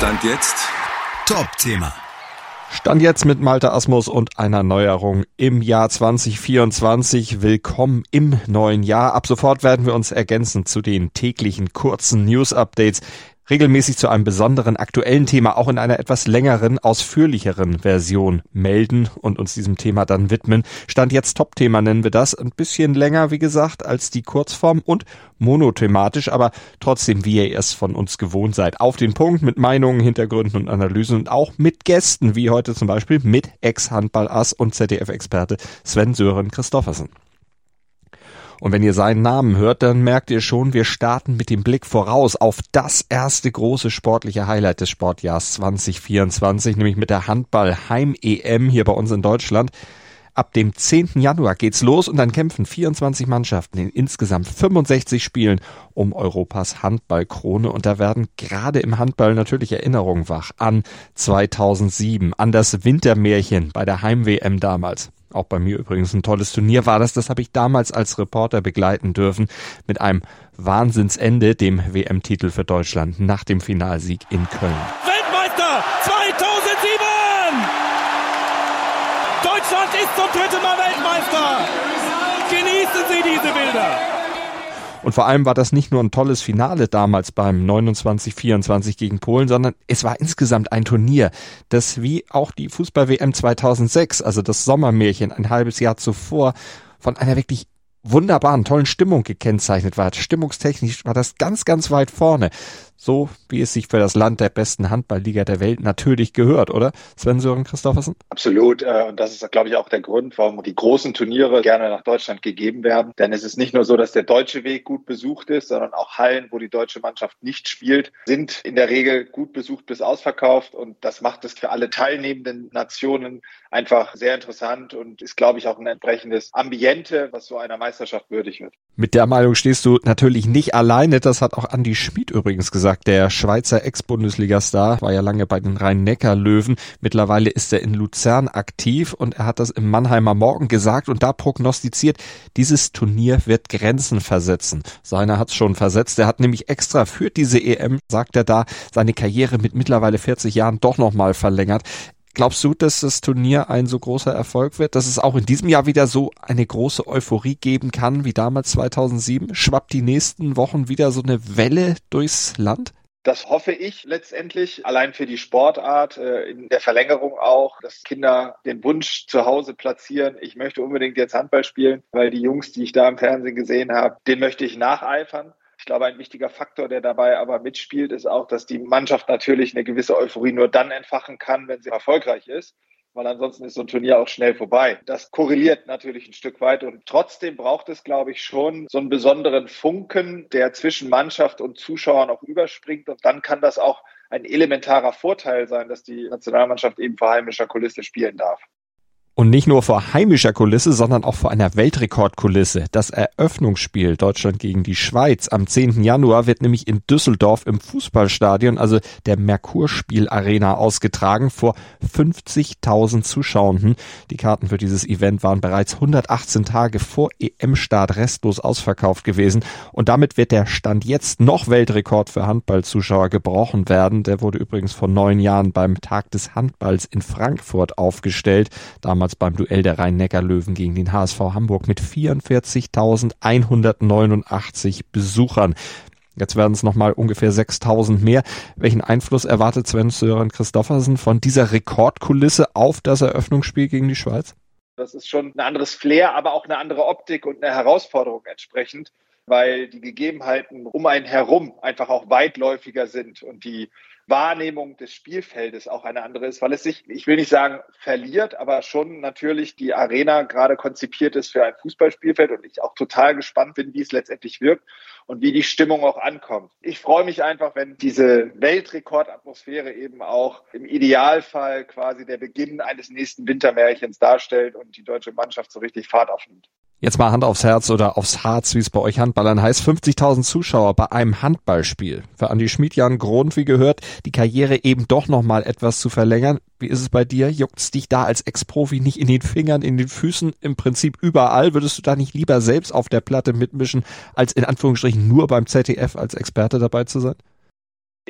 Stand jetzt Top-Thema. Stand jetzt mit Malte Asmus und einer Neuerung im Jahr 2024. Willkommen im neuen Jahr. Ab sofort werden wir uns ergänzen zu den täglichen kurzen News-Updates regelmäßig zu einem besonderen aktuellen Thema auch in einer etwas längeren, ausführlicheren Version melden und uns diesem Thema dann widmen. Stand jetzt Top-Thema nennen wir das. Ein bisschen länger, wie gesagt, als die Kurzform und monothematisch, aber trotzdem, wie ihr es von uns gewohnt seid. Auf den Punkt mit Meinungen, Hintergründen und Analysen und auch mit Gästen, wie heute zum Beispiel mit Ex-Handballass und ZDF-Experte Sven Sören Christoffersen. Und wenn ihr seinen Namen hört, dann merkt ihr schon, wir starten mit dem Blick voraus auf das erste große sportliche Highlight des Sportjahrs 2024, nämlich mit der Handball-Heim-EM hier bei uns in Deutschland. Ab dem 10. Januar geht's los und dann kämpfen 24 Mannschaften in insgesamt 65 Spielen um Europas Handballkrone und da werden gerade im Handball natürlich Erinnerungen wach an 2007, an das Wintermärchen bei der Heim-WM damals. Auch bei mir übrigens ein tolles Turnier war das. Das habe ich damals als Reporter begleiten dürfen mit einem Wahnsinnsende, dem WM-Titel für Deutschland nach dem Finalsieg in Köln. Weltmeister 2007! Deutschland ist zum dritten Mal Weltmeister! Genießen Sie diese Bilder! Und vor allem war das nicht nur ein tolles Finale damals beim 29-24 gegen Polen, sondern es war insgesamt ein Turnier, das wie auch die Fußball-WM 2006, also das Sommermärchen ein halbes Jahr zuvor, von einer wirklich wunderbaren, tollen Stimmung gekennzeichnet war. Stimmungstechnisch war das ganz, ganz weit vorne. So wie es sich für das Land der besten Handballliga der Welt natürlich gehört, oder? Sven Sören Christoffersen? Absolut. Äh, und das ist, glaube ich, auch der Grund, warum die großen Turniere gerne nach Deutschland gegeben werden. Denn es ist nicht nur so, dass der deutsche Weg gut besucht ist, sondern auch Hallen, wo die deutsche Mannschaft nicht spielt, sind in der Regel gut besucht bis ausverkauft. Und das macht es für alle teilnehmenden Nationen einfach sehr interessant und ist, glaube ich, auch ein entsprechendes Ambiente, was so einer Meisterschaft würdig wird. Mit der Meinung stehst du natürlich nicht alleine. Das hat auch Andi Schmid übrigens gesagt. Der Schweizer Ex-Bundesliga-Star war ja lange bei den Rhein-Neckar-Löwen. Mittlerweile ist er in Luzern aktiv und er hat das im Mannheimer Morgen gesagt und da prognostiziert, dieses Turnier wird Grenzen versetzen. Seiner hat's schon versetzt. Er hat nämlich extra für diese EM, sagt er da, seine Karriere mit mittlerweile 40 Jahren doch nochmal verlängert. Glaubst du, dass das Turnier ein so großer Erfolg wird, dass es auch in diesem Jahr wieder so eine große Euphorie geben kann wie damals 2007? Schwappt die nächsten Wochen wieder so eine Welle durchs Land? Das hoffe ich letztendlich, allein für die Sportart, äh, in der Verlängerung auch, dass Kinder den Wunsch zu Hause platzieren, ich möchte unbedingt jetzt Handball spielen, weil die Jungs, die ich da im Fernsehen gesehen habe, den möchte ich nacheifern. Ich glaube, ein wichtiger Faktor, der dabei aber mitspielt, ist auch, dass die Mannschaft natürlich eine gewisse Euphorie nur dann entfachen kann, wenn sie erfolgreich ist weil ansonsten ist so ein Turnier auch schnell vorbei. Das korreliert natürlich ein Stück weit und trotzdem braucht es, glaube ich, schon so einen besonderen Funken, der zwischen Mannschaft und Zuschauern auch überspringt und dann kann das auch ein elementarer Vorteil sein, dass die Nationalmannschaft eben vor heimischer Kulisse spielen darf. Und nicht nur vor heimischer Kulisse, sondern auch vor einer Weltrekordkulisse. Das Eröffnungsspiel Deutschland gegen die Schweiz am 10. Januar wird nämlich in Düsseldorf im Fußballstadion, also der Merkurspiel Arena, ausgetragen vor 50.000 Zuschauenden. Die Karten für dieses Event waren bereits 118 Tage vor EM-Start restlos ausverkauft gewesen. Und damit wird der Stand jetzt noch Weltrekord für Handballzuschauer gebrochen werden. Der wurde übrigens vor neun Jahren beim Tag des Handballs in Frankfurt aufgestellt. Damals damals beim Duell der Rhein-Neckar-Löwen gegen den HSV Hamburg mit 44.189 Besuchern. Jetzt werden es nochmal ungefähr 6000 mehr. Welchen Einfluss erwartet Sven Sören Christoffersen von dieser Rekordkulisse auf das Eröffnungsspiel gegen die Schweiz? Das ist schon ein anderes Flair, aber auch eine andere Optik und eine Herausforderung entsprechend, weil die Gegebenheiten um einen herum einfach auch weitläufiger sind und die Wahrnehmung des Spielfeldes auch eine andere ist, weil es sich, ich will nicht sagen verliert, aber schon natürlich die Arena gerade konzipiert ist für ein Fußballspielfeld und ich auch total gespannt bin, wie es letztendlich wirkt und wie die Stimmung auch ankommt. Ich freue mich einfach, wenn diese Weltrekordatmosphäre eben auch im Idealfall quasi der Beginn eines nächsten Wintermärchens darstellt und die deutsche Mannschaft so richtig Fahrt aufnimmt. Jetzt mal Hand aufs Herz oder aufs Harz, wie es bei euch Handballern heißt. 50.000 Zuschauer bei einem Handballspiel. Für Andi Schmid ja ein Grund, wie gehört, die Karriere eben doch nochmal etwas zu verlängern. Wie ist es bei dir? Juckt's dich da als Ex-Profi nicht in den Fingern, in den Füßen, im Prinzip überall? Würdest du da nicht lieber selbst auf der Platte mitmischen, als in Anführungsstrichen nur beim ZDF als Experte dabei zu sein?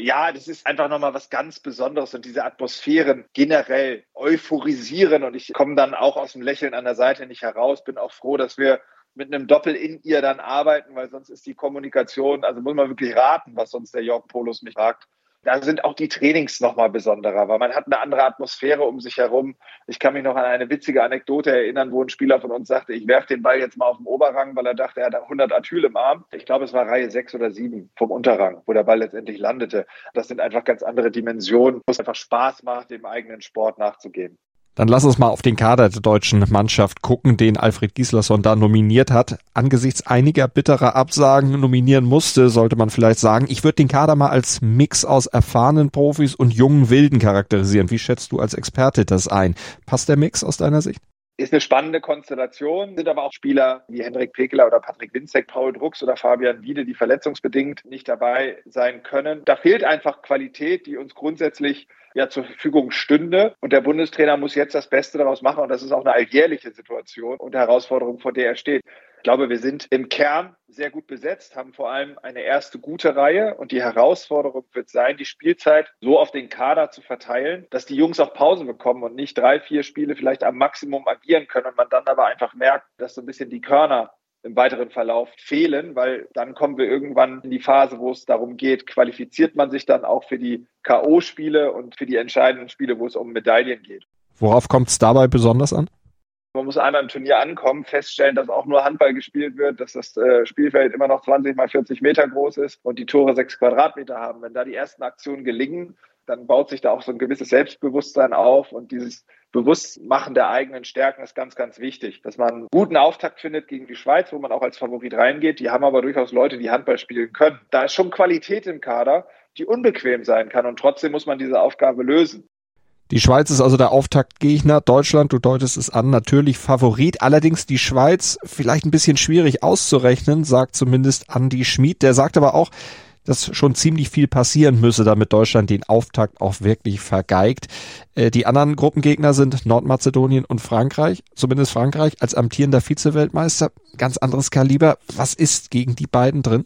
Ja, das ist einfach nochmal was ganz Besonderes und diese Atmosphären generell euphorisieren und ich komme dann auch aus dem Lächeln an der Seite nicht heraus, bin auch froh, dass wir mit einem Doppel in ihr dann arbeiten, weil sonst ist die Kommunikation, also muss man wirklich raten, was sonst der Jörg Polos mich fragt. Da sind auch die Trainings nochmal besonderer, weil man hat eine andere Atmosphäre um sich herum. Ich kann mich noch an eine witzige Anekdote erinnern, wo ein Spieler von uns sagte, ich werfe den Ball jetzt mal auf den Oberrang, weil er dachte, er hat 100 Atyl im Arm. Ich glaube, es war Reihe 6 oder 7 vom Unterrang, wo der Ball letztendlich landete. Das sind einfach ganz andere Dimensionen, wo es einfach Spaß macht, dem eigenen Sport nachzugehen. Dann lass uns mal auf den Kader der deutschen Mannschaft gucken, den Alfred Gislason da nominiert hat. Angesichts einiger bitterer Absagen nominieren musste, sollte man vielleicht sagen. Ich würde den Kader mal als Mix aus erfahrenen Profis und jungen Wilden charakterisieren. Wie schätzt du als Experte das ein? Passt der Mix aus deiner Sicht? Ist eine spannende Konstellation, sind aber auch Spieler wie Henrik Pekeler oder Patrick Winzek, Paul Drucks oder Fabian Wiede, die verletzungsbedingt nicht dabei sein können. Da fehlt einfach Qualität, die uns grundsätzlich ja zur Verfügung stünde. Und der Bundestrainer muss jetzt das Beste daraus machen. Und das ist auch eine alljährliche Situation und Herausforderung, vor der er steht. Ich glaube, wir sind im Kern sehr gut besetzt, haben vor allem eine erste gute Reihe und die Herausforderung wird sein, die Spielzeit so auf den Kader zu verteilen, dass die Jungs auch Pause bekommen und nicht drei, vier Spiele vielleicht am Maximum agieren können und man dann aber einfach merkt, dass so ein bisschen die Körner im weiteren Verlauf fehlen, weil dann kommen wir irgendwann in die Phase, wo es darum geht, qualifiziert man sich dann auch für die K.O.-Spiele und für die entscheidenden Spiele, wo es um Medaillen geht. Worauf kommt es dabei besonders an? Man muss einmal im Turnier ankommen, feststellen, dass auch nur Handball gespielt wird, dass das äh, Spielfeld immer noch 20 mal 40 Meter groß ist und die Tore sechs Quadratmeter haben. Wenn da die ersten Aktionen gelingen, dann baut sich da auch so ein gewisses Selbstbewusstsein auf und dieses Bewusstmachen der eigenen Stärken ist ganz, ganz wichtig. Dass man einen guten Auftakt findet gegen die Schweiz, wo man auch als Favorit reingeht. Die haben aber durchaus Leute, die Handball spielen können. Da ist schon Qualität im Kader, die unbequem sein kann und trotzdem muss man diese Aufgabe lösen. Die Schweiz ist also der Auftaktgegner. Deutschland, du deutest es an, natürlich Favorit. Allerdings die Schweiz vielleicht ein bisschen schwierig auszurechnen, sagt zumindest Andy Schmid. Der sagt aber auch, dass schon ziemlich viel passieren müsse, damit Deutschland den Auftakt auch wirklich vergeigt. Äh, die anderen Gruppengegner sind Nordmazedonien und Frankreich, zumindest Frankreich als amtierender Vize-Weltmeister. Ganz anderes Kaliber. Was ist gegen die beiden drin?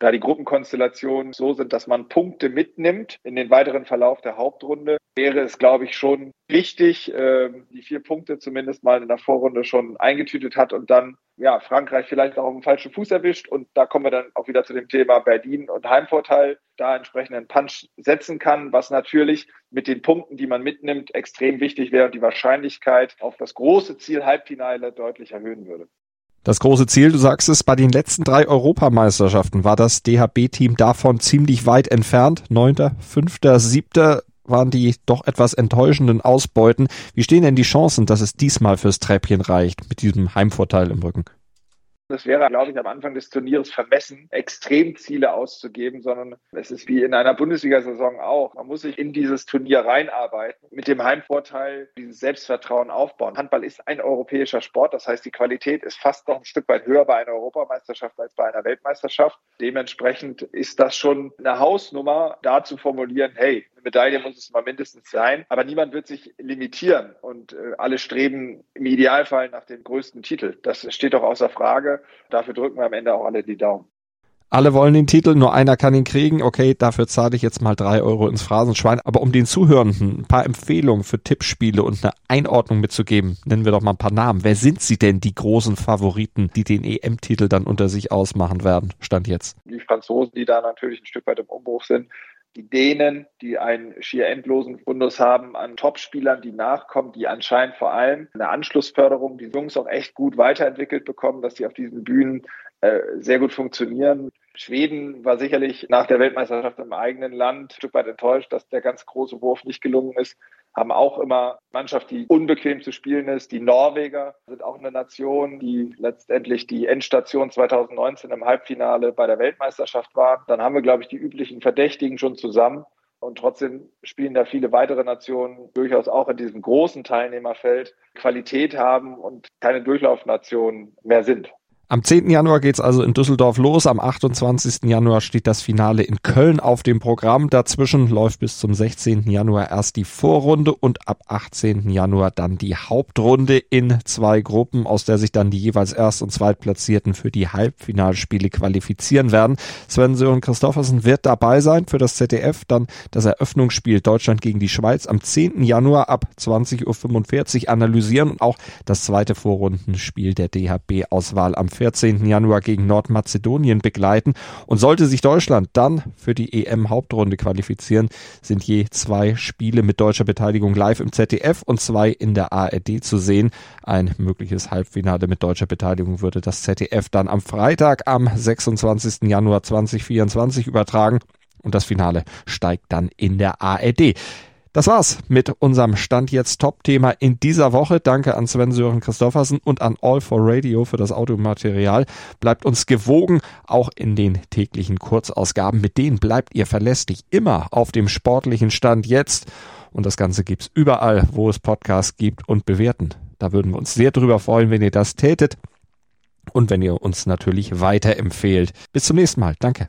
Da die Gruppenkonstellationen so sind, dass man Punkte mitnimmt in den weiteren Verlauf der Hauptrunde, wäre es, glaube ich, schon richtig, äh, die vier Punkte zumindest mal in der Vorrunde schon eingetütet hat und dann ja Frankreich vielleicht auch auf dem falschen Fuß erwischt. Und da kommen wir dann auch wieder zu dem Thema Berlin und Heimvorteil, da entsprechend einen Punch setzen kann, was natürlich mit den Punkten, die man mitnimmt, extrem wichtig wäre und die Wahrscheinlichkeit auf das große Ziel Halbfinale deutlich erhöhen würde. Das große Ziel, du sagst es, bei den letzten drei Europameisterschaften war das DHB-Team davon ziemlich weit entfernt. Neunter, fünfter, siebter waren die doch etwas enttäuschenden Ausbeuten. Wie stehen denn die Chancen, dass es diesmal fürs Treppchen reicht mit diesem Heimvorteil im Rücken? Das wäre, glaube ich, am Anfang des Turniers vermessen, Extremziele auszugeben, sondern es ist wie in einer Bundesliga-Saison auch. Man muss sich in dieses Turnier reinarbeiten, mit dem Heimvorteil dieses Selbstvertrauen aufbauen. Handball ist ein europäischer Sport, das heißt, die Qualität ist fast noch ein Stück weit höher bei einer Europameisterschaft als bei einer Weltmeisterschaft. Dementsprechend ist das schon eine Hausnummer, da zu formulieren, hey, Medaille muss es mal mindestens sein, aber niemand wird sich limitieren und äh, alle streben im Idealfall nach dem größten Titel. Das steht doch außer Frage. Dafür drücken wir am Ende auch alle die Daumen. Alle wollen den Titel, nur einer kann ihn kriegen. Okay, dafür zahle ich jetzt mal drei Euro ins Phrasenschwein. Aber um den Zuhörenden ein paar Empfehlungen für Tippspiele und eine Einordnung mitzugeben, nennen wir doch mal ein paar Namen. Wer sind sie denn, die großen Favoriten, die den EM-Titel dann unter sich ausmachen werden? Stand jetzt. Die Franzosen, die da natürlich ein Stück weit im Umbruch sind die Dänen, die einen schier endlosen Fundus haben an Topspielern, die nachkommen, die anscheinend vor allem eine Anschlussförderung, die Jungs auch echt gut weiterentwickelt bekommen, dass sie auf diesen Bühnen äh, sehr gut funktionieren. Schweden war sicherlich nach der Weltmeisterschaft im eigenen Land ein Stück weit enttäuscht, dass der ganz große Wurf nicht gelungen ist. Haben auch immer Mannschaft, die unbequem zu spielen ist. Die Norweger sind auch eine Nation, die letztendlich die Endstation 2019 im Halbfinale bei der Weltmeisterschaft war. Dann haben wir, glaube ich, die üblichen Verdächtigen schon zusammen. Und trotzdem spielen da viele weitere Nationen durchaus auch in diesem großen Teilnehmerfeld Qualität haben und keine Durchlaufnationen mehr sind. Am 10. Januar geht's also in Düsseldorf los. Am 28. Januar steht das Finale in Köln auf dem Programm. Dazwischen läuft bis zum 16. Januar erst die Vorrunde und ab 18. Januar dann die Hauptrunde in zwei Gruppen, aus der sich dann die jeweils Erst- und Zweitplatzierten für die Halbfinalspiele qualifizieren werden. Sven Sören Christoffersen wird dabei sein für das ZDF. Dann das Eröffnungsspiel Deutschland gegen die Schweiz am 10. Januar ab 20.45 Uhr analysieren und auch das zweite Vorrundenspiel der DHB-Auswahl am 14. Januar gegen Nordmazedonien begleiten. Und sollte sich Deutschland dann für die EM-Hauptrunde qualifizieren, sind je zwei Spiele mit deutscher Beteiligung live im ZDF und zwei in der ARD zu sehen. Ein mögliches Halbfinale mit deutscher Beteiligung würde das ZDF dann am Freitag am 26. Januar 2024 übertragen. Und das Finale steigt dann in der ARD. Das war's mit unserem Stand jetzt Top-Thema in dieser Woche. Danke an Sven Sören Christoffersen und an All for Radio für das Audiomaterial. Bleibt uns gewogen, auch in den täglichen Kurzausgaben. Mit denen bleibt ihr verlässlich immer auf dem sportlichen Stand jetzt. Und das Ganze gibt's überall, wo es Podcasts gibt und bewerten. Da würden wir uns sehr drüber freuen, wenn ihr das tätet. Und wenn ihr uns natürlich weiterempfehlt. Bis zum nächsten Mal. Danke.